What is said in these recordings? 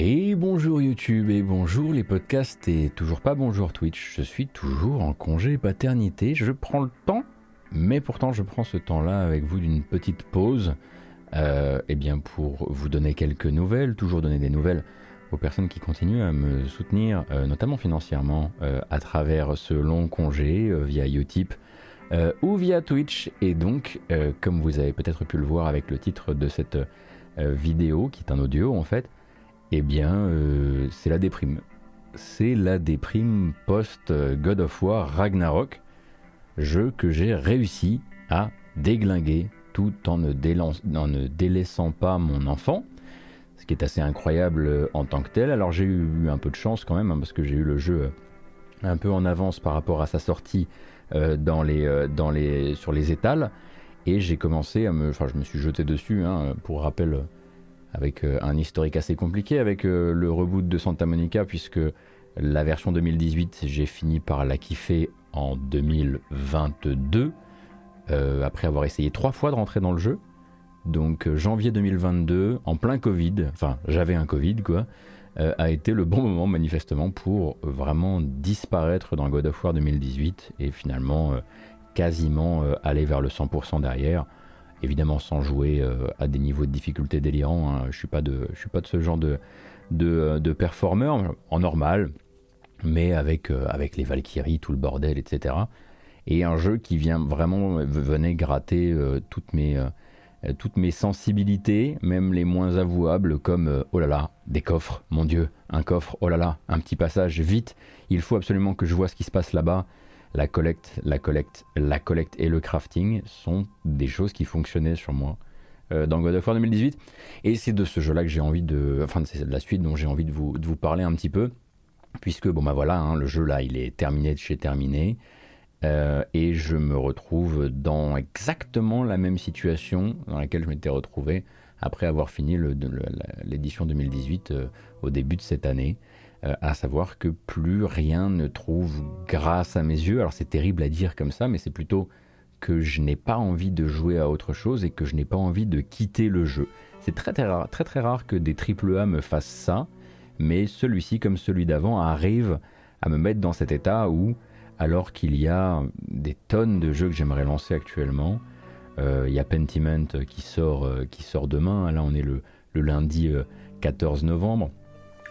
Et bonjour YouTube et bonjour les podcasts et toujours pas bonjour Twitch. Je suis toujours en congé paternité. Je prends le temps, mais pourtant je prends ce temps-là avec vous d'une petite pause. Euh, eh bien pour vous donner quelques nouvelles, toujours donner des nouvelles aux personnes qui continuent à me soutenir, euh, notamment financièrement, euh, à travers ce long congé via Utip ou via Twitch. Et donc, comme vous avez peut-être pu le voir avec le titre de cette vidéo, qui est un audio en fait, eh bien, euh, c'est la déprime. C'est la déprime post-God of War Ragnarok, jeu que j'ai réussi à déglinguer tout en ne, délaissant pas mon enfant, ce qui est assez incroyable euh, en tant que tel. Alors j'ai eu un peu de chance quand même, hein, parce que j'ai eu le jeu euh, un peu en avance par rapport à sa sortie dans les, dans les, sur les étals, et j'ai commencé à me... Enfin, je me suis jeté dessus, hein, pour rappel avec euh, un historique assez compliqué avec euh, le reboot de Santa Monica, puisque la version 2018, j'ai fini par la kiffer en 2022, euh, après avoir essayé trois fois de rentrer dans le jeu. Donc janvier 2022, en plein Covid, enfin j'avais un Covid quoi, a été le bon moment manifestement pour vraiment disparaître dans God of War 2018 et finalement quasiment aller vers le 100% derrière évidemment sans jouer euh, à des niveaux de difficulté délirants. Hein. Je suis pas de, je suis pas de ce genre de, de, de performeur en normal, mais avec, euh, avec les Valkyries, tout le bordel, etc. Et un jeu qui vient vraiment venait gratter euh, toutes mes toutes mes sensibilités, même les moins avouables, comme oh là là, des coffres, mon Dieu, un coffre, oh là là, un petit passage, vite, il faut absolument que je vois ce qui se passe là-bas la collecte, la collecte, la collecte et le crafting sont des choses qui fonctionnaient sur moi euh, dans God of War 2018. Et c'est de ce jeu-là que j'ai envie de, enfin c'est de la suite dont j'ai envie de vous, parler un petit peu, puisque bon bah voilà, hein, le jeu là, il est terminé de chez terminé. Euh, et je me retrouve dans exactement la même situation dans laquelle je m'étais retrouvé après avoir fini l'édition 2018 euh, au début de cette année. Euh, à savoir que plus rien ne trouve grâce à mes yeux. Alors c'est terrible à dire comme ça, mais c'est plutôt que je n'ai pas envie de jouer à autre chose et que je n'ai pas envie de quitter le jeu. C'est très très rare, très très rare que des AAA me fassent ça, mais celui-ci comme celui d'avant arrive à me mettre dans cet état où, alors qu'il y a des tonnes de jeux que j'aimerais lancer actuellement, euh, il y a Pentiment qui sort, euh, qui sort demain, là on est le, lundi 14 novembre.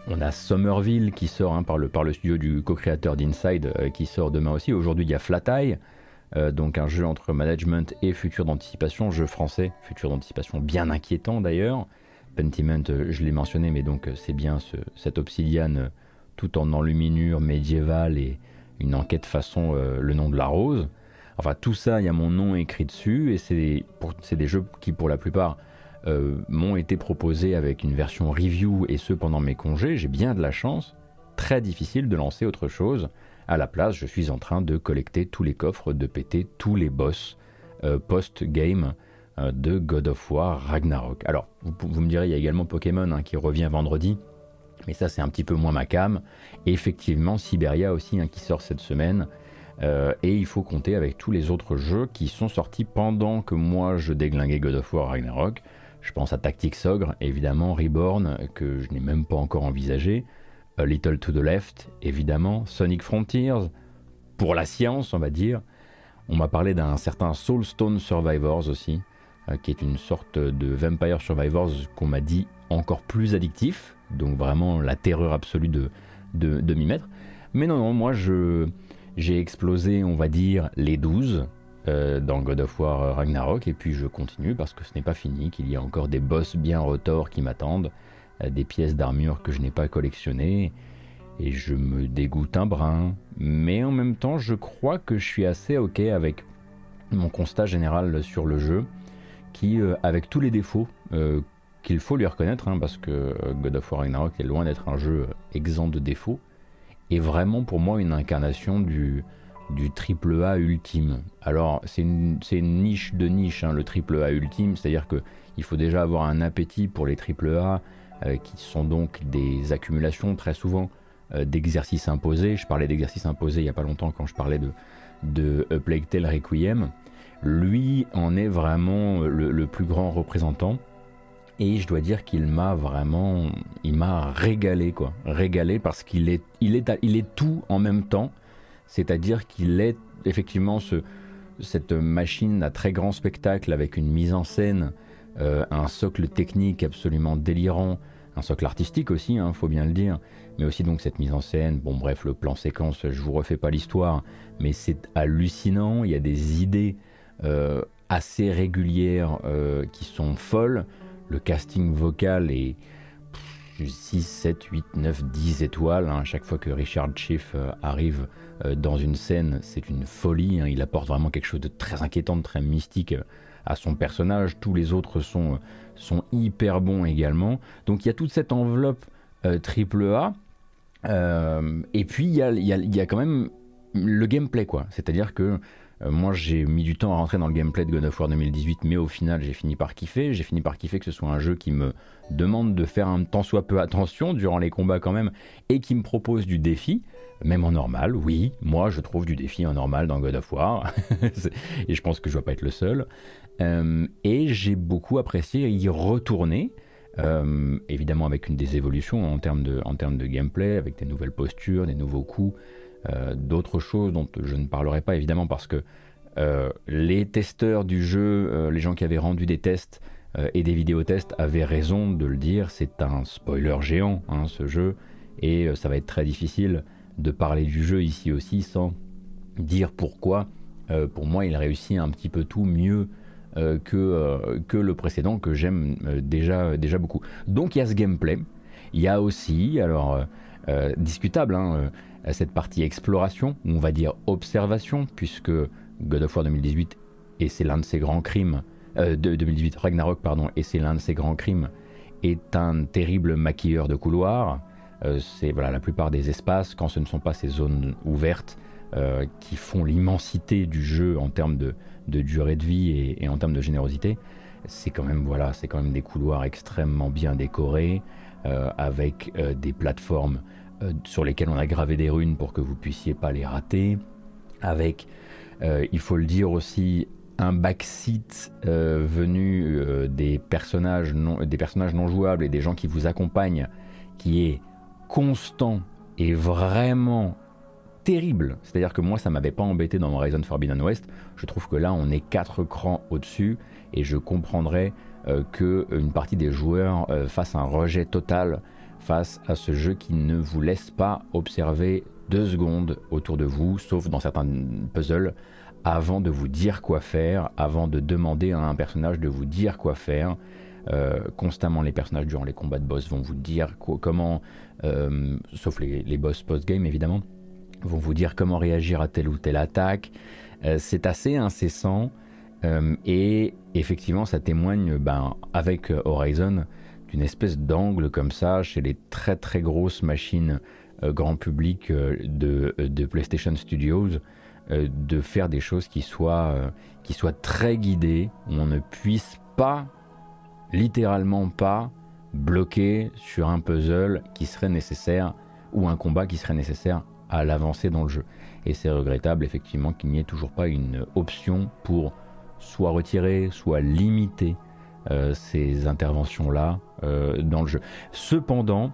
On a Somerville qui sort hein, par, le, par le studio du co-créateur d'Inside euh, qui sort demain aussi. Aujourd'hui, il y a Flat Eye, euh, donc un jeu entre management et futur d'anticipation, jeu français, futur d'anticipation bien inquiétant d'ailleurs. Pentiment, euh, je l'ai mentionné, mais donc c'est bien ce, cette obsidiane tout en enluminure médiévale et une enquête façon Le nom de la rose. Enfin, tout ça, il y a mon nom écrit dessus et c'est des jeux qui, pour la plupart, euh, m'ont été proposés avec une version review et ce pendant mes congés, j'ai bien de la chance. Très difficile de lancer autre chose. À la place, je suis en train de collecter tous les coffres, de péter tous les boss euh, post-game euh, de God of War Ragnarok. Alors, vous, me direz, il y a également Pokémon hein, qui revient vendredi, mais ça c'est un petit peu moins ma cam. Effectivement, Siberia aussi hein, qui sort cette semaine. et il faut compter avec tous les autres jeux qui sont sortis pendant que moi je déglinguais God of War Ragnarok. Je pense à Tactics Ogre, évidemment, Reborn, que je n'ai même pas encore envisagé, A Little to the Left, évidemment, Sonic Frontiers, pour la science, on va dire. On m'a parlé d'un certain Soulstone Survivors aussi, euh, qui est une sorte de Vampire Survivors qu'on m'a dit encore plus addictif, donc vraiment la terreur absolue de, de, de m'y mettre. Mais non, non, moi j'ai explosé, on va dire, les 12, euh, dans God of War Ragnarok et puis je continue parce que ce n'est pas fini, qu'il y a encore des boss bien retors qui m'attendent, euh, des pièces d'armure que je n'ai pas collectionnées et je me dégoûte un brin. Mais en même temps, je crois que je suis assez ok avec mon constat général sur le jeu qui, euh, avec tous les défauts qu'il faut lui reconnaître, hein, parce que God of War Ragnarok est loin d'être un jeu exempt de défauts, est vraiment pour moi une incarnation du, du triple A ultime. Alors c'est une, niche de niche, hein, le triple A ultime, c'est-à-dire qu'il faut déjà avoir un appétit pour les triple A, euh, qui sont donc des accumulations très souvent euh, d'exercices imposés. Je parlais d'exercices imposés il n'y a pas longtemps quand je parlais de, de Plague Tale Requiem. Lui en est vraiment le, plus grand représentant. Et je dois dire qu'il m'a vraiment, il m'a régalé quoi, régalé parce qu'il est, il est, il est tout en même temps. C'est-à-dire qu'il est effectivement ce, cette machine à très grand spectacle avec une mise en scène, euh, un socle technique absolument délirant, un socle artistique aussi, il hein, faut bien le dire, mais aussi donc cette mise en scène. Bon, bref, le plan séquence, je vous refais pas l'histoire, mais c'est hallucinant. Il y a des idées euh, assez régulières euh, qui sont folles. Le casting vocal est 6, 7, 8, 9, 10 étoiles. Hein. Chaque fois que Richard Schiff euh, arrive dans une scène, c'est une folie. Hein. Il apporte vraiment quelque chose de très inquiétant, de très mystique à son personnage. Tous les autres sont, hyper bons également. Donc il y a toute cette enveloppe triple A euh, et puis il y a, quand même le gameplay quoi. C'est-à-dire que euh, moi j'ai mis du temps à rentrer dans le gameplay de God of War 2018, mais au final j'ai fini par kiffer. J'ai fini par kiffer que ce soit un jeu qui me demande de faire un tant soit peu attention durant les combats quand même, et qui me propose du défi. Même en normal, oui, moi je trouve du défi en normal dans God of War, et je pense que je ne dois pas être le seul. Euh, et j'ai beaucoup apprécié y retourner, euh, évidemment avec une des évolutions en termes de gameplay, avec des nouvelles postures, des nouveaux coups, euh, d'autres choses dont je ne parlerai pas évidemment parce que euh, les testeurs du jeu, les gens qui avaient rendu des tests et des vidéotests avaient raison de le dire, c'est un spoiler géant hein, ce jeu, et ça va être très difficile de parler du jeu ici aussi sans dire pourquoi. pour moi, il réussit un petit peu tout mieux euh, que, euh, que le précédent que j'aime euh, déjà, déjà beaucoup. Donc il y a ce gameplay. Il y a aussi, alors discutable, hein, cette partie exploration, ou on va dire observation, puisque God of War 2018, et c'est l'un de ses grands crimes, de 2018, Ragnarok, pardon, et c'est l'un de ses grands crimes, est un terrible maquilleur de couloirs. c'est voilà, la plupart des espaces, quand ce ne sont pas ces zones ouvertes, qui font l'immensité du jeu en termes de, de durée de vie et, en termes de générosité, c'est quand même voilà, c'est quand même des couloirs extrêmement bien décorés euh, avec euh, des plateformes euh, sur lesquelles on a gravé des runes pour que vous puissiez pas les rater, avec, il faut le dire aussi, un backseat venu des personnages non, des personnages non jouables et des gens qui vous accompagnent, qui est constant et vraiment terrible. C'est-à-dire que moi, ça m'avait pas embêté dans Horizon Forbidden West. Je trouve que là, on est quatre crans au-dessus et je comprendrais euh, que une partie des joueurs euh, fasse un rejet total face à ce jeu qui ne vous laisse pas observer deux secondes autour de vous, sauf dans certains puzzles, avant de vous dire quoi faire, avant de demander à un personnage de vous dire quoi faire. Euh, constamment, les personnages durant les combats de boss vont vous dire comment, sauf les, boss post-game évidemment, vont vous dire comment réagir à telle ou telle attaque. Euh, c'est assez incessant euh, et effectivement ça témoigne ben, avec Horizon d'une espèce d'angle comme ça chez les très très grosses machines euh, grand public de, de, PlayStation Studios de faire des choses qui soient, qui soient très guidées, où on ne puisse pas, littéralement pas, bloquer sur un puzzle qui serait nécessaire ou un combat qui serait nécessaire à l'avancée dans le jeu. Et c'est regrettable effectivement qu'il n'y ait toujours pas une option pour soit retirer, soit limiter euh, ces interventions-là euh, dans le jeu. Cependant,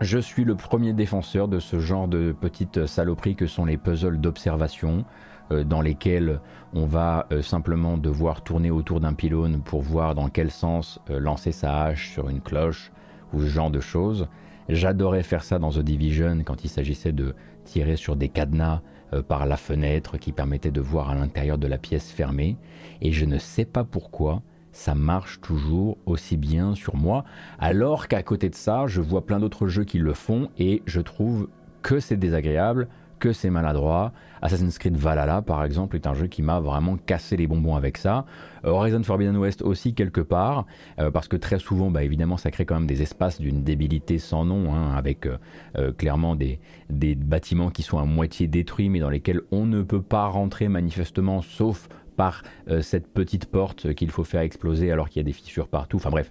je suis le premier défenseur de ce genre de petites saloperies que sont les puzzles d'observation, euh, dans lesquels on va simplement devoir tourner autour d'un pylône pour voir dans quel sens lancer sa hache sur une cloche, ou ce genre de choses. J'adorais faire ça dans The Division quand il s'agissait de tirer sur des cadenas euh, par la fenêtre qui permettait de voir à l'intérieur de la pièce fermée. Et je ne sais pas pourquoi ça marche toujours aussi bien sur moi, alors qu'à côté de ça, je vois plein d'autres jeux qui le font et je trouve que c'est désagréable, que c'est maladroit. Assassin's Creed Valhalla, par exemple, est un jeu qui m'a vraiment cassé les bonbons avec ça. Euh, Horizon Forbidden West aussi, quelque part, euh, parce que très souvent, bah, évidemment, ça crée quand même des espaces d'une débilité sans nom, hein, avec euh, clairement des, des bâtiments qui sont à moitié détruits, mais dans lesquels on ne peut pas rentrer manifestement, sauf par cette petite porte qu'il faut faire exploser alors qu'il y a des fissures partout. Enfin bref,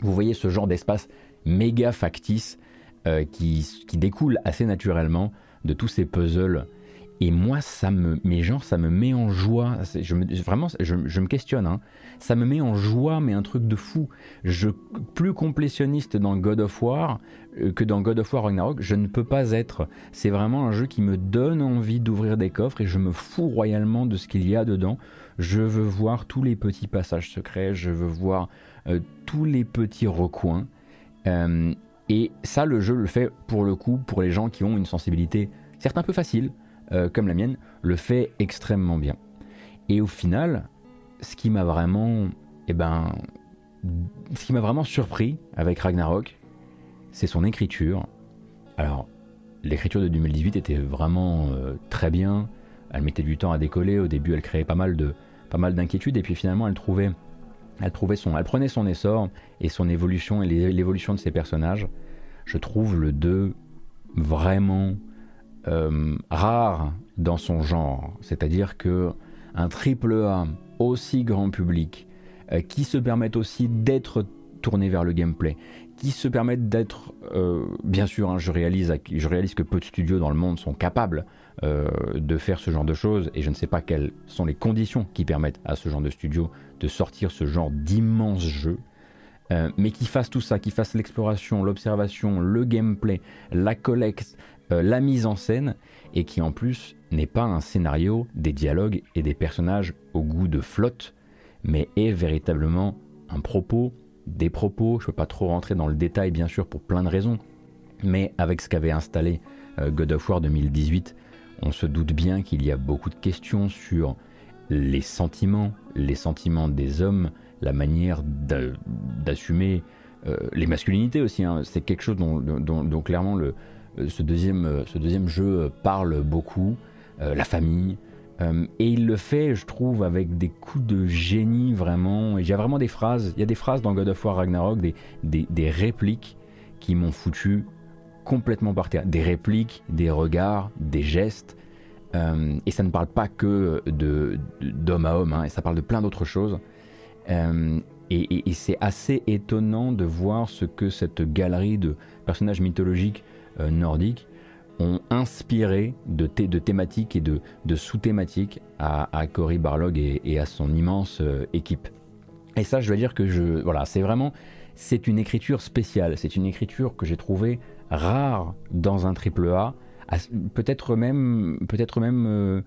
vous voyez ce genre d'espace méga factice qui, qui découle assez naturellement de tous ces puzzles et moi, ça me, mais genre, ça me met en joie. Je me, vraiment, je, me questionne. Hein. Ça me met en joie, mais un truc de fou. Je, plus complétionniste dans God of War euh, que dans God of War Ragnarok, je ne peux pas être. C'est vraiment un jeu qui me donne envie d'ouvrir des coffres et je me fous royalement de ce qu'il y a dedans. Je veux voir tous les petits passages secrets. Je veux voir euh, tous les petits recoins. Euh, et ça, le jeu le fait pour le coup pour les gens qui ont une sensibilité certes un peu facile euh, comme la mienne, le fait extrêmement bien. Et au final, ce qui m'a vraiment, eh ben, ce qui m'a vraiment surpris avec Ragnarok, c'est son écriture. Alors, l'écriture de 2018 était vraiment euh, très bien. Elle mettait du temps à décoller. Au début, elle créait pas mal de, pas mal d'inquiétudes, et puis finalement, elle trouvait, elle trouvait son, elle prenait son essor et son évolution et l'évolution de ses personnages. Je trouve le 2 vraiment euh, rare dans son genre, c'est-à-dire que un triple A aussi grand public, euh, qui se permettent aussi d'être tourné vers le gameplay, qui se permettent d'être, euh, bien sûr, hein, je, réalise, je réalise que peu de studios dans le monde sont capables de faire ce genre de choses, et je ne sais pas quelles sont les conditions qui permettent à ce genre de studio de sortir ce genre d'immenses jeux. mais qui fassent tout ça, qui fassent l'exploration, l'observation, le gameplay, la collecte, euh, la mise en scène et qui en plus n'est pas un scénario, des dialogues et des personnages au goût de flotte, mais est véritablement un propos, des propos. Je ne peux pas trop rentrer dans le détail bien sûr pour plein de raisons, mais avec ce qu'avait installé euh, God of War 2018, on se doute bien qu'il y a beaucoup de questions sur les sentiments, les sentiments des hommes, la manière d'assumer euh, les masculinités aussi. Hein. C'est quelque chose dont clairement le, ce deuxième, euh, ce deuxième jeu parle beaucoup, euh, la famille, et il le fait, je trouve, avec des coups de génie vraiment. Et il y a vraiment des phrases, il y a des phrases dans God of War Ragnarok, des, des, répliques qui m'ont foutu complètement par terre. Des répliques, des regards, des gestes. et ça ne parle pas que de, d'homme à homme, hein, et ça parle de plein d'autres choses. et c'est assez étonnant de voir ce que cette galerie de personnages mythologiques euh, nordiques ont inspiré de, de thématiques et de, sous-thématiques à, Cory Barlog et, à son immense euh, équipe. Et ça, je dois dire que je, voilà, c'est vraiment, c'est une écriture spéciale. C'est une écriture que j'ai trouvée rare dans un triple A, peut-être même, peut-être même euh,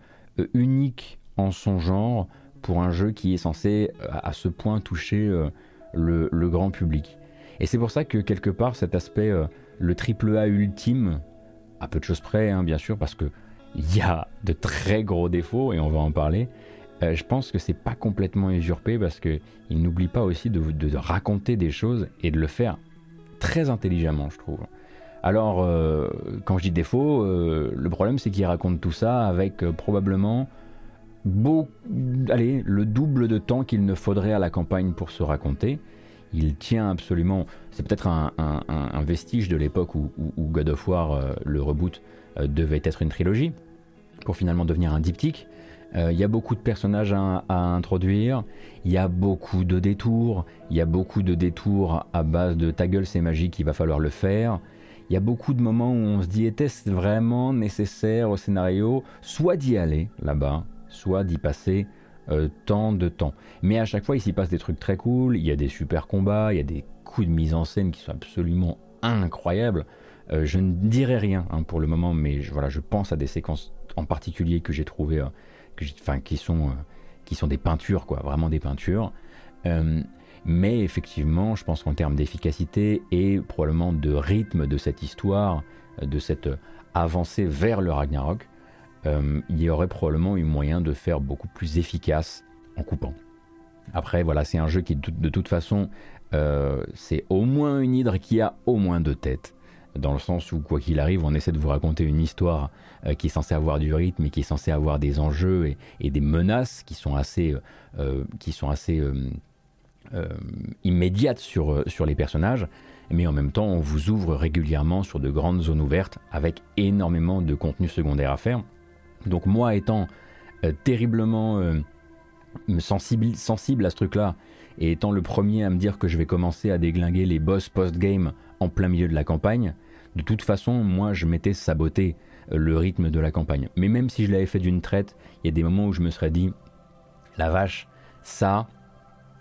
unique en son genre pour un jeu qui est censé à ce point toucher le, grand public. Et c'est pour ça que quelque part cet aspect le triple A ultime, à peu de choses près, hein, bien sûr, parce que il y a de très gros défauts et on va en parler. Euh, je pense que c'est pas complètement usurpé parce que il n'oublie pas aussi de, raconter des choses et de le faire très intelligemment, je trouve. Alors, euh, quand je dis défaut, euh, le problème c'est qu'il raconte tout ça avec probablement beau, allez, le double de temps qu'il ne faudrait à la campagne pour se raconter il tient absolument. C'est peut-être un, vestige de l'époque où, God of War, euh, le reboot, euh, devait être une trilogie, pour finalement devenir un diptyque. Euh, il y a beaucoup de personnages à, introduire, il y a beaucoup de détours, il y a beaucoup de détours à base de ta gueule c'est magique, il va falloir le faire. Il y a beaucoup de moments où on se dit était-ce vraiment nécessaire au scénario, soit d'y aller là-bas, soit d'y passer euh, tant de temps. Mais à chaque fois, il s'y passe des trucs très cool, il y a des super combats, il y a des coups de mise en scène qui sont absolument incroyables. Euh, je ne dirai rien hein, pour le moment, mais je, voilà, je pense à des séquences en particulier que j'ai trouvées, euh, qui, sont, qui sont des peintures, quoi, vraiment des peintures. mais effectivement, je pense qu'en termes d'efficacité et probablement de rythme de cette histoire, de cette avancée vers le Ragnarok, euh, il y aurait probablement eu moyen de faire beaucoup plus efficace en coupant. Après, voilà, c'est un jeu qui, de toute façon, euh, c'est au moins une hydre qui a au moins deux têtes. Dans le sens où, quoi qu'il arrive, on essaie de vous raconter une histoire euh, qui est censée avoir du rythme et qui est censée avoir des enjeux et, des menaces qui sont assez, qui sont assez immédiates sur, sur les personnages. Mais en même temps, on vous ouvre régulièrement sur de grandes zones ouvertes avec énormément de contenu secondaire à faire. Donc moi étant euh, terriblement euh, sensible, à ce truc-là, et étant le premier à me dire que je vais commencer à déglinguer les boss post-game en plein milieu de la campagne, de toute façon, moi je m'étais saboté le rythme de la campagne. Mais même si je l'avais fait d'une traite, il y a des moments où je me serais dit, la vache, ça,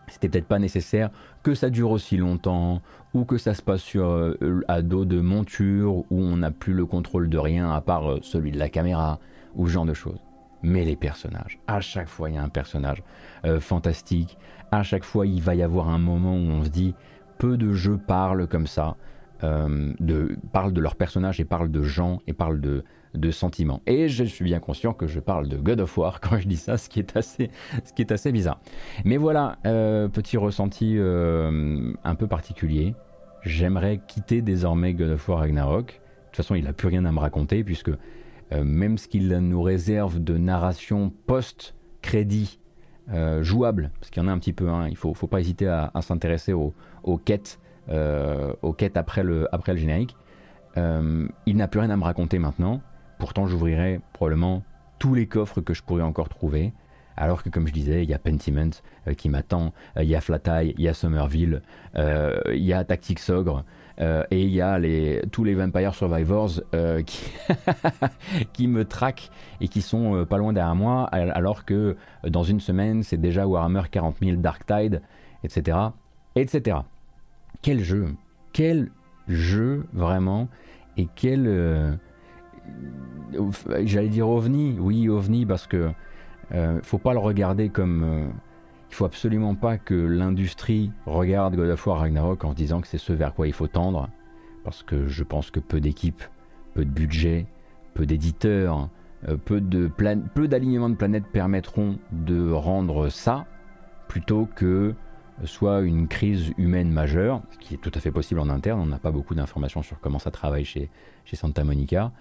c'était peut-être pas nécessaire que ça dure aussi longtemps ou que ça se passe sur euh, à dos de monture où on n'a plus le contrôle de rien à part euh, celui de la caméra ou ce genre de choses. Mais les personnages, à chaque fois il y a un personnage euh, fantastique, à chaque fois il va y avoir un moment où on se dit peu de jeux parlent comme ça, de, parlent de leurs personnages et parlent de gens et parlent de, sentiments. Et je suis bien conscient que je parle de God of War quand je dis ça, ce qui est assez, bizarre. Mais voilà, euh, petit ressenti euh, un peu particulier. J'aimerais quitter désormais God of War Ragnarok. De toute façon, il n'a plus rien à me raconter puisque euh, même ce qu'il nous réserve de narration post-crédit jouable, parce qu'il y en a un petit peu, hein, il ne faut, pas hésiter à, s'intéresser aux, aux, quêtes, aux après le, après le générique. il n'a plus rien à me raconter maintenant. Pourtant, j'ouvrirai probablement tous les coffres que je pourrais encore trouver. Alors que, comme je disais, il y a Pentiment euh, qui m'attend, euh, il y a Flatai, il y a Somerville, euh, il y a Tactics Ogre, et il y a tous les Vampire Survivors qui, qui, me traquent et qui sont pas loin derrière moi, alors que dans une semaine, c'est déjà Warhammer 40 000 Dark Tide, etc. etc. Quel jeu Quel jeu, vraiment Et quel j'allais dire ovni, oui ovni parce que euh, faut pas le regarder comme euh, il faut absolument pas que l'industrie regarde God of War Ragnarok en se disant que c'est ce vers quoi il faut tendre parce que je pense que peu d'équipes, peu de budget, peu d'éditeurs, euh, peu de peu d'alignements de planètes permettront de rendre ça plutôt que soit une crise humaine majeure, ce qui est tout à fait possible en interne, on n'a pas beaucoup d'informations sur comment ça travaille chez, chez Santa Monica,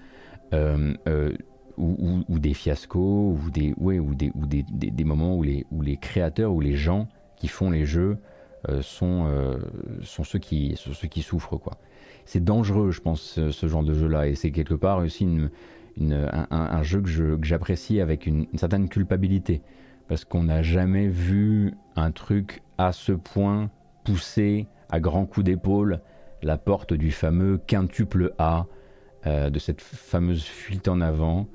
euh, euh, ou, des fiascos, ou des, ouais, ou des, ou des, des, moments où les, où les créateurs ou les gens qui font les jeux euh, sont, sont, ceux qui, sont ceux qui souffrent. quoi. C'est dangereux, je pense, ce, genre de jeu-là, et c'est quelque part aussi une, une, un, jeu que j'apprécie avec une, certaine culpabilité, parce qu'on n'a jamais vu un truc à ce point poussé à grands coups d'épaule la porte du fameux quintuple A euh, de cette fameuse fuite en avant,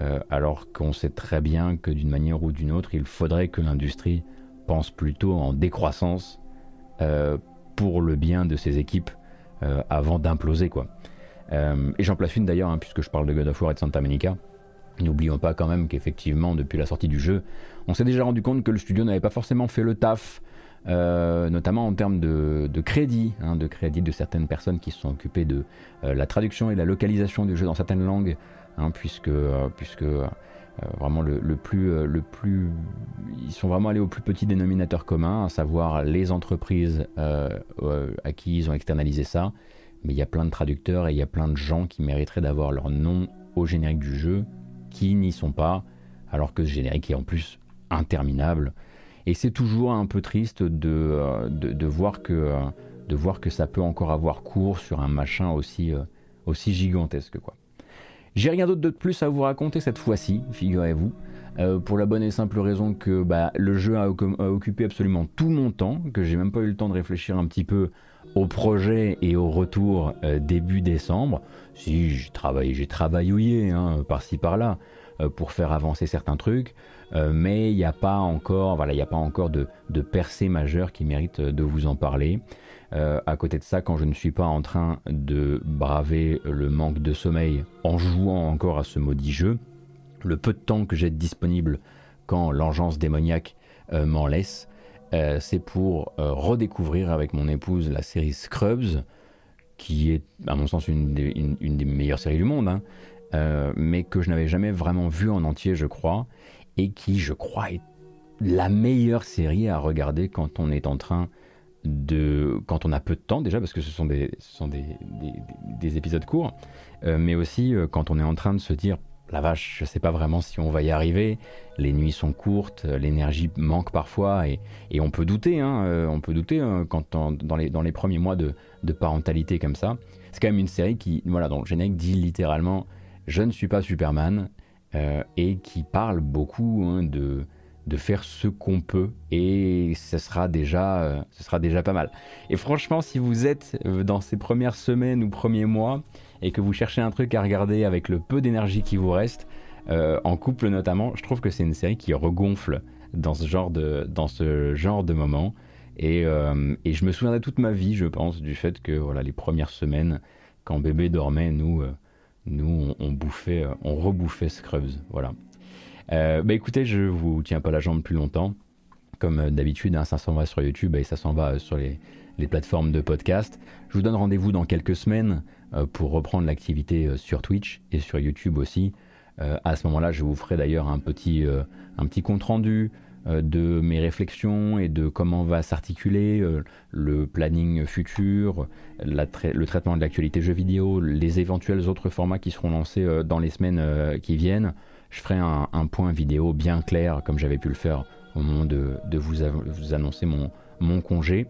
euh, alors qu'on sait très bien que d'une manière ou d'une autre, il faudrait que l'industrie pense plutôt en décroissance euh, pour le bien de ses équipes avant d'imploser. quoi. et j'en place une d'ailleurs, hein, puisque je parle de God of War et de Santa Monica. N'oublions pas quand même qu'effectivement, depuis la sortie du jeu, on s'est déjà rendu compte que le studio n'avait pas forcément fait le taf euh, notamment en termes de, crédit, hein, de crédit de certaines personnes qui se sont occupées de euh, la traduction et la localisation du jeu dans certaines langues, hein, puisque, euh, puisque vraiment le, plus, le plus, ils sont vraiment allés au plus petit dénominateur commun, à savoir les entreprises à qui ils ont externalisé ça. Mais il y a plein de traducteurs et il y a plein de gens qui mériteraient d'avoir leur nom au générique du jeu, qui n'y sont pas, alors que ce générique est en plus interminable. Et c'est toujours un peu triste de, euh, de, voir que, euh, de voir que ça peut encore avoir cours sur un machin aussi, euh, aussi gigantesque. quoi. J'ai rien d'autre de plus à vous raconter cette fois-ci, figurez-vous. pour la bonne et simple raison que bah, le jeu a, occupé absolument tout mon temps, que j'ai même pas eu le temps de réfléchir un petit peu au projet et au retour début décembre. Si j'ai travaillé, j'ai travaillé hein, par-ci par-là pour faire avancer certains trucs. Euh, mais il n'y a pas encore, voilà, il a pas encore de, percée majeure qui mérite de vous en parler. Euh, à côté de ça, quand je ne suis pas en train de braver le manque de sommeil en jouant encore à ce maudit jeu, le peu de temps que j'ai disponible quand l'engeance démoniaque euh, m'en laisse, c'est pour redécouvrir avec mon épouse la série Scrubs, qui est à mon sens une des, meilleures séries du monde, hein, mais que je n'avais jamais vraiment vue en entier, je crois et qui, je crois, est la meilleure série à regarder quand on est en train de. quand on a peu de temps déjà, parce que ce sont des, sont des, des, épisodes courts, euh, mais aussi euh, quand on est en train de se dire la vache, je sais pas vraiment si on va y arriver. Les nuits sont courtes, l'énergie manque parfois et, et, on peut douter. Hein, euh, on peut douter hein, quand dans, les, dans les premiers mois de, de parentalité comme ça. C'est quand même une série qui, voilà, dont le générique dit littéralement Je ne suis pas Superman, euh, et qui parle beaucoup hein, de, de faire ce qu'on peut et ce sera, déjà, euh, ce sera déjà pas mal. Et franchement, si vous êtes euh, dans ces premières semaines ou premiers mois et que vous cherchez un truc à regarder avec le peu d'énergie qui vous reste, en couple notamment, je trouve que c'est une série qui regonfle dans ce genre de, dans ce genre de moment. Et, et je me souviendrai toute ma vie, je pense, du fait que voilà, les premières semaines, quand bébé dormait, nous, nous on, bouffait, on rebouffait Scrubs. Voilà. bah écoutez, je vous tiens pas la jambe plus longtemps. Comme d'habitude, hein, ça s'en va sur YouTube et ça s'en va sur les, plateformes de podcast. Je vous donne rendez-vous dans quelques semaines euh, pour reprendre l'activité euh, sur Twitch et sur YouTube aussi. Euh, à ce moment-là, je vous ferai d'ailleurs un petit, un petit compte-rendu de mes réflexions et de comment va s'articuler le planning futur, le traitement de l'actualité jeux vidéo, les éventuels autres formats qui seront lancés dans les semaines qui viennent. Je ferai un, point vidéo bien clair, comme j'avais pu le faire au moment de, vous, annoncer mon, congé.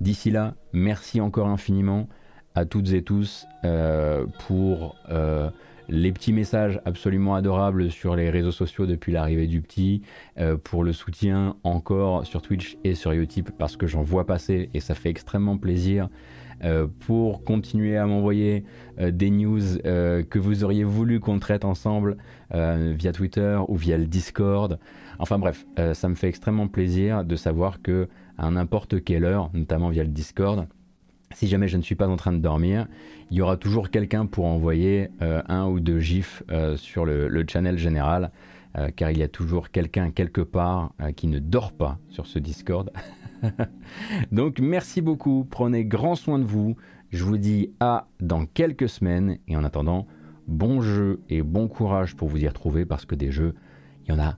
D'ici là, merci encore infiniment à toutes et tous euh, pour euh, les petits messages absolument adorables sur les réseaux sociaux depuis l'arrivée du petit, euh, pour le soutien encore sur Twitch et sur YouTube parce que j'en vois passer et ça fait extrêmement plaisir. pour continuer à m'envoyer des news que vous auriez voulu qu'on traite ensemble via Twitter ou via le Discord. Enfin bref, ça me fait extrêmement plaisir de savoir que à n'importe quelle heure, notamment via le Discord. Si jamais je ne suis pas en train de dormir, il y aura toujours quelqu'un pour envoyer euh, un ou deux gifs euh, sur le, channel général, euh, car il y a toujours quelqu'un quelque part qui ne dort pas sur ce Discord. Donc merci beaucoup, prenez grand soin de vous. Je vous dis à dans quelques semaines, et en attendant, bon jeu et bon courage pour vous y retrouver, parce que des jeux, il y en a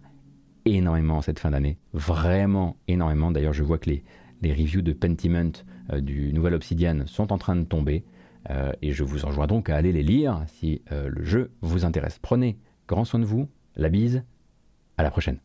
énormément cette fin d'année, vraiment énormément. D'ailleurs, je vois que les, les reviews de Pentiment du Nouvel Obsidian sont en train de tomber. Euh, et je vous enjoins donc à aller les lire si euh, le jeu vous intéresse. Prenez grand soin de vous, la bise, à la prochaine.